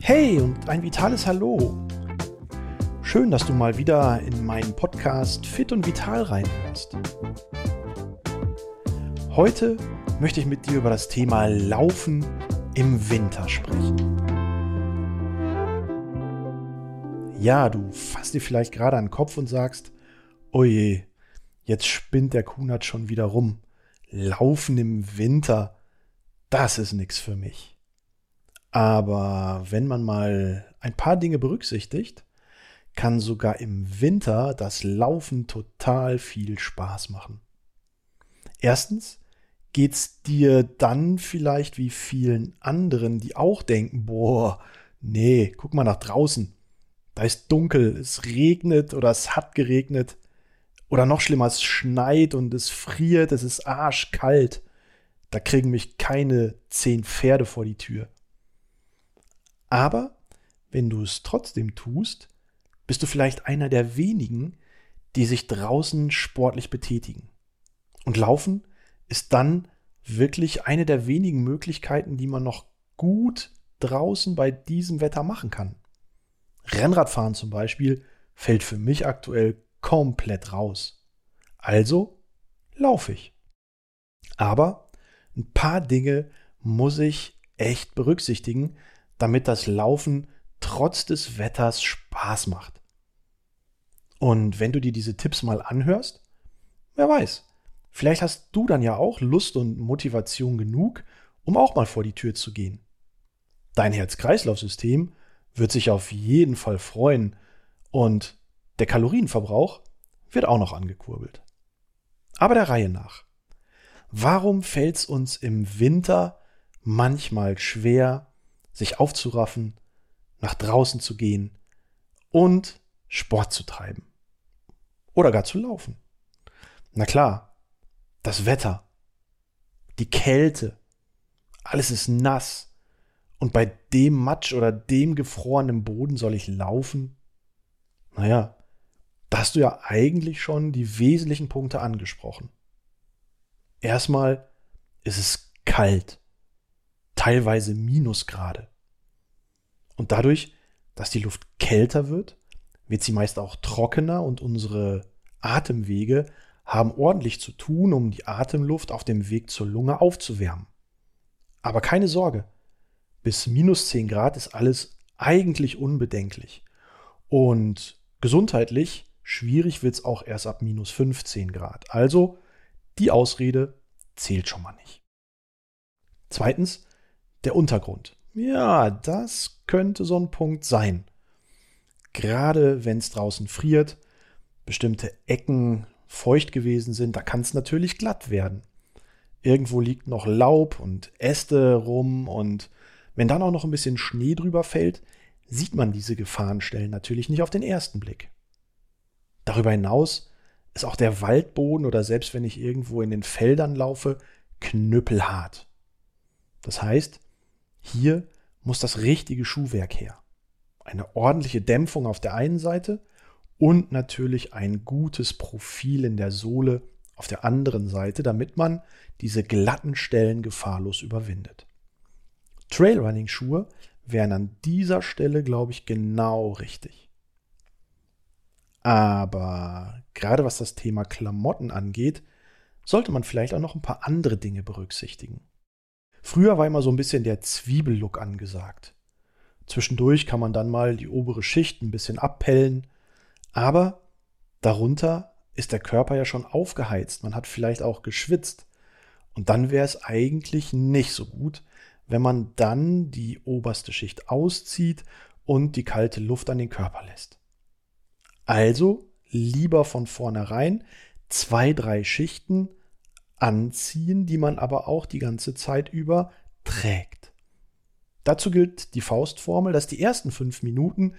Hey und ein vitales Hallo. Schön, dass du mal wieder in meinen Podcast Fit und Vital reinhörst. Heute möchte ich mit dir über das Thema Laufen im Winter sprechen. Ja, du fasst dir vielleicht gerade an den Kopf und sagst, oje, jetzt spinnt der Kunert schon wieder rum. Laufen im Winter, das ist nichts für mich. Aber wenn man mal ein paar Dinge berücksichtigt, kann sogar im Winter das Laufen total viel Spaß machen. Erstens geht's dir dann vielleicht wie vielen anderen, die auch denken, boah, nee, guck mal nach draußen. Da ist dunkel, es regnet oder es hat geregnet. Oder noch schlimmer, es schneit und es friert, es ist arschkalt. Da kriegen mich keine zehn Pferde vor die Tür. Aber wenn du es trotzdem tust, bist du vielleicht einer der wenigen, die sich draußen sportlich betätigen. Und Laufen ist dann wirklich eine der wenigen Möglichkeiten, die man noch gut draußen bei diesem Wetter machen kann. Rennradfahren zum Beispiel fällt für mich aktuell komplett raus. Also laufe ich. Aber ein paar Dinge muss ich echt berücksichtigen, damit das Laufen trotz des Wetters Spaß macht. Und wenn du dir diese Tipps mal anhörst, wer weiß, vielleicht hast du dann ja auch Lust und Motivation genug, um auch mal vor die Tür zu gehen. Dein Herz-Kreislauf-System wird sich auf jeden Fall freuen und der Kalorienverbrauch wird auch noch angekurbelt. Aber der Reihe nach. Warum fällt es uns im Winter manchmal schwer, sich aufzuraffen, nach draußen zu gehen und Sport zu treiben. Oder gar zu laufen. Na klar, das Wetter, die Kälte, alles ist nass. Und bei dem Matsch oder dem gefrorenen Boden soll ich laufen? Naja, da hast du ja eigentlich schon die wesentlichen Punkte angesprochen. Erstmal ist es kalt teilweise Minusgrade. Und dadurch, dass die Luft kälter wird, wird sie meist auch trockener und unsere Atemwege haben ordentlich zu tun, um die Atemluft auf dem Weg zur Lunge aufzuwärmen. Aber keine Sorge, bis minus 10 Grad ist alles eigentlich unbedenklich. Und gesundheitlich schwierig wird es auch erst ab minus 15 Grad. Also die Ausrede zählt schon mal nicht. Zweitens, der Untergrund. Ja, das könnte so ein Punkt sein. Gerade wenn es draußen friert, bestimmte Ecken feucht gewesen sind, da kann es natürlich glatt werden. Irgendwo liegt noch Laub und Äste rum und wenn dann auch noch ein bisschen Schnee drüber fällt, sieht man diese Gefahrenstellen natürlich nicht auf den ersten Blick. Darüber hinaus ist auch der Waldboden oder selbst wenn ich irgendwo in den Feldern laufe, knüppelhart. Das heißt, hier muss das richtige Schuhwerk her. Eine ordentliche Dämpfung auf der einen Seite und natürlich ein gutes Profil in der Sohle auf der anderen Seite, damit man diese glatten Stellen gefahrlos überwindet. Trailrunning-Schuhe wären an dieser Stelle, glaube ich, genau richtig. Aber gerade was das Thema Klamotten angeht, sollte man vielleicht auch noch ein paar andere Dinge berücksichtigen. Früher war immer so ein bisschen der Zwiebellook angesagt. Zwischendurch kann man dann mal die obere Schicht ein bisschen abpellen, aber darunter ist der Körper ja schon aufgeheizt, man hat vielleicht auch geschwitzt. Und dann wäre es eigentlich nicht so gut, wenn man dann die oberste Schicht auszieht und die kalte Luft an den Körper lässt. Also lieber von vornherein zwei, drei Schichten anziehen, die man aber auch die ganze Zeit über trägt. Dazu gilt die Faustformel, dass die ersten fünf Minuten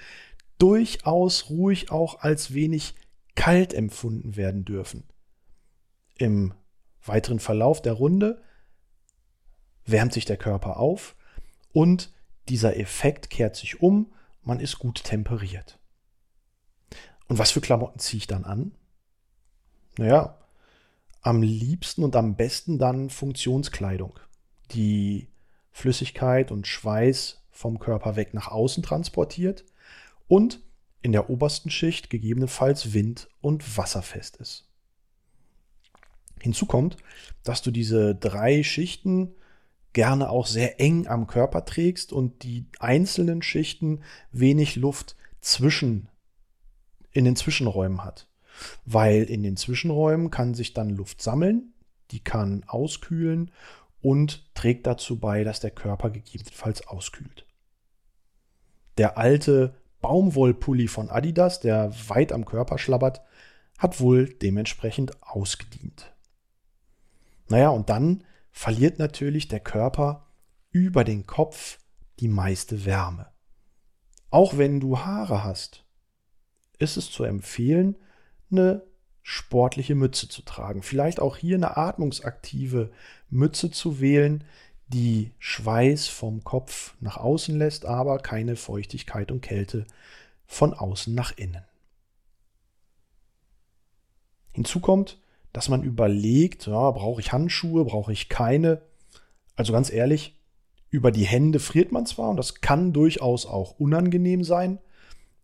durchaus ruhig auch als wenig kalt empfunden werden dürfen. Im weiteren Verlauf der Runde wärmt sich der Körper auf und dieser Effekt kehrt sich um, man ist gut temperiert. Und was für Klamotten ziehe ich dann an? Naja, am liebsten und am besten dann Funktionskleidung, die Flüssigkeit und Schweiß vom Körper weg nach außen transportiert und in der obersten Schicht gegebenenfalls wind- und wasserfest ist. Hinzu kommt, dass du diese drei Schichten gerne auch sehr eng am Körper trägst und die einzelnen Schichten wenig Luft zwischen in den Zwischenräumen hat. Weil in den Zwischenräumen kann sich dann Luft sammeln, die kann auskühlen und trägt dazu bei, dass der Körper gegebenenfalls auskühlt. Der alte Baumwollpulli von Adidas, der weit am Körper schlabbert, hat wohl dementsprechend ausgedient. Naja, und dann verliert natürlich der Körper über den Kopf die meiste Wärme. Auch wenn du Haare hast, ist es zu empfehlen, eine sportliche Mütze zu tragen. Vielleicht auch hier eine atmungsaktive Mütze zu wählen, die Schweiß vom Kopf nach außen lässt, aber keine Feuchtigkeit und Kälte von außen nach innen. Hinzu kommt, dass man überlegt, ja, brauche ich Handschuhe, brauche ich keine. Also ganz ehrlich, über die Hände friert man zwar und das kann durchaus auch unangenehm sein,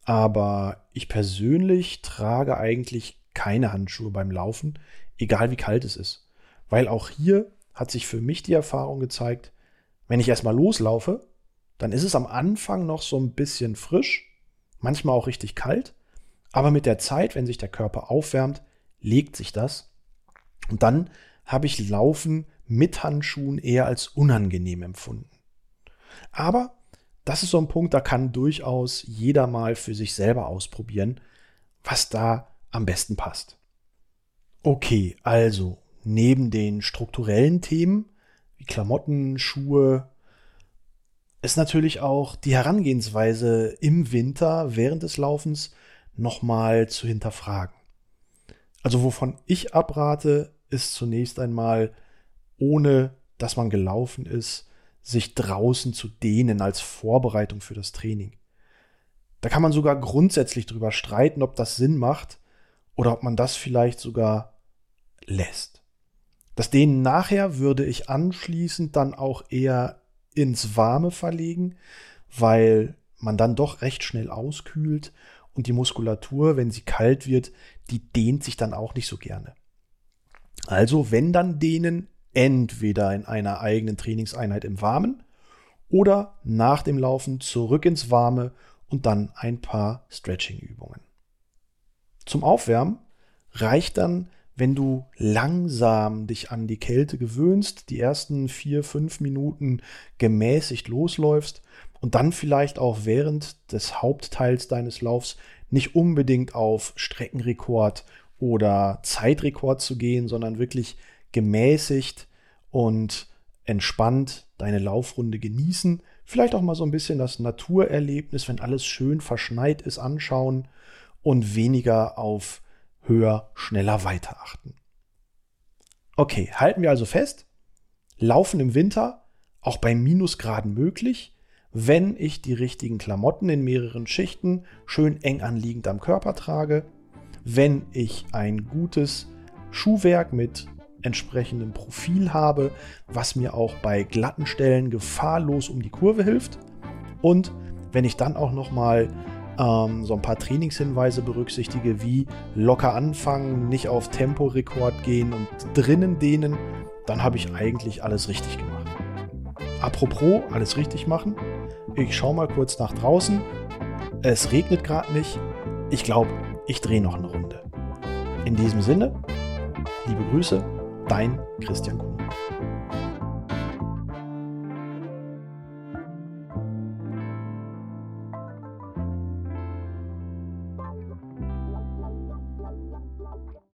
aber ich persönlich trage eigentlich keine Handschuhe beim Laufen, egal wie kalt es ist. Weil auch hier hat sich für mich die Erfahrung gezeigt, wenn ich erstmal loslaufe, dann ist es am Anfang noch so ein bisschen frisch, manchmal auch richtig kalt, aber mit der Zeit, wenn sich der Körper aufwärmt, legt sich das. Und dann habe ich Laufen mit Handschuhen eher als unangenehm empfunden. Aber das ist so ein Punkt, da kann durchaus jeder mal für sich selber ausprobieren, was da am besten passt. Okay, also neben den strukturellen Themen wie Klamotten, Schuhe, ist natürlich auch die Herangehensweise im Winter während des Laufens nochmal zu hinterfragen. Also wovon ich abrate, ist zunächst einmal, ohne dass man gelaufen ist, sich draußen zu dehnen als Vorbereitung für das Training. Da kann man sogar grundsätzlich drüber streiten, ob das Sinn macht oder ob man das vielleicht sogar lässt. Das Dehnen nachher würde ich anschließend dann auch eher ins Warme verlegen, weil man dann doch recht schnell auskühlt und die Muskulatur, wenn sie kalt wird, die dehnt sich dann auch nicht so gerne. Also wenn dann dehnen, entweder in einer eigenen Trainingseinheit im Warmen oder nach dem Laufen zurück ins Warme und dann ein paar Stretching-Übungen. Zum Aufwärmen reicht dann, wenn du langsam dich an die Kälte gewöhnst, die ersten vier, fünf Minuten gemäßigt losläufst und dann vielleicht auch während des Hauptteils deines Laufs nicht unbedingt auf Streckenrekord oder Zeitrekord zu gehen, sondern wirklich gemäßigt und entspannt deine Laufrunde genießen. Vielleicht auch mal so ein bisschen das Naturerlebnis, wenn alles schön verschneit ist, anschauen und weniger auf höher, schneller weiter achten. Okay, halten wir also fest. Laufen im Winter auch bei Minusgraden möglich, wenn ich die richtigen Klamotten in mehreren Schichten schön eng anliegend am Körper trage wenn ich ein gutes Schuhwerk mit entsprechendem Profil habe, was mir auch bei glatten Stellen gefahrlos um die Kurve hilft. Und wenn ich dann auch noch mal ähm, so ein paar Trainingshinweise berücksichtige, wie locker anfangen, nicht auf Temporekord gehen und drinnen dehnen, dann habe ich eigentlich alles richtig gemacht. Apropos alles richtig machen, ich schaue mal kurz nach draußen. Es regnet gerade nicht. Ich glaube, ich drehe noch eine Runde. In diesem Sinne, liebe Grüße, dein Christian Kuhn.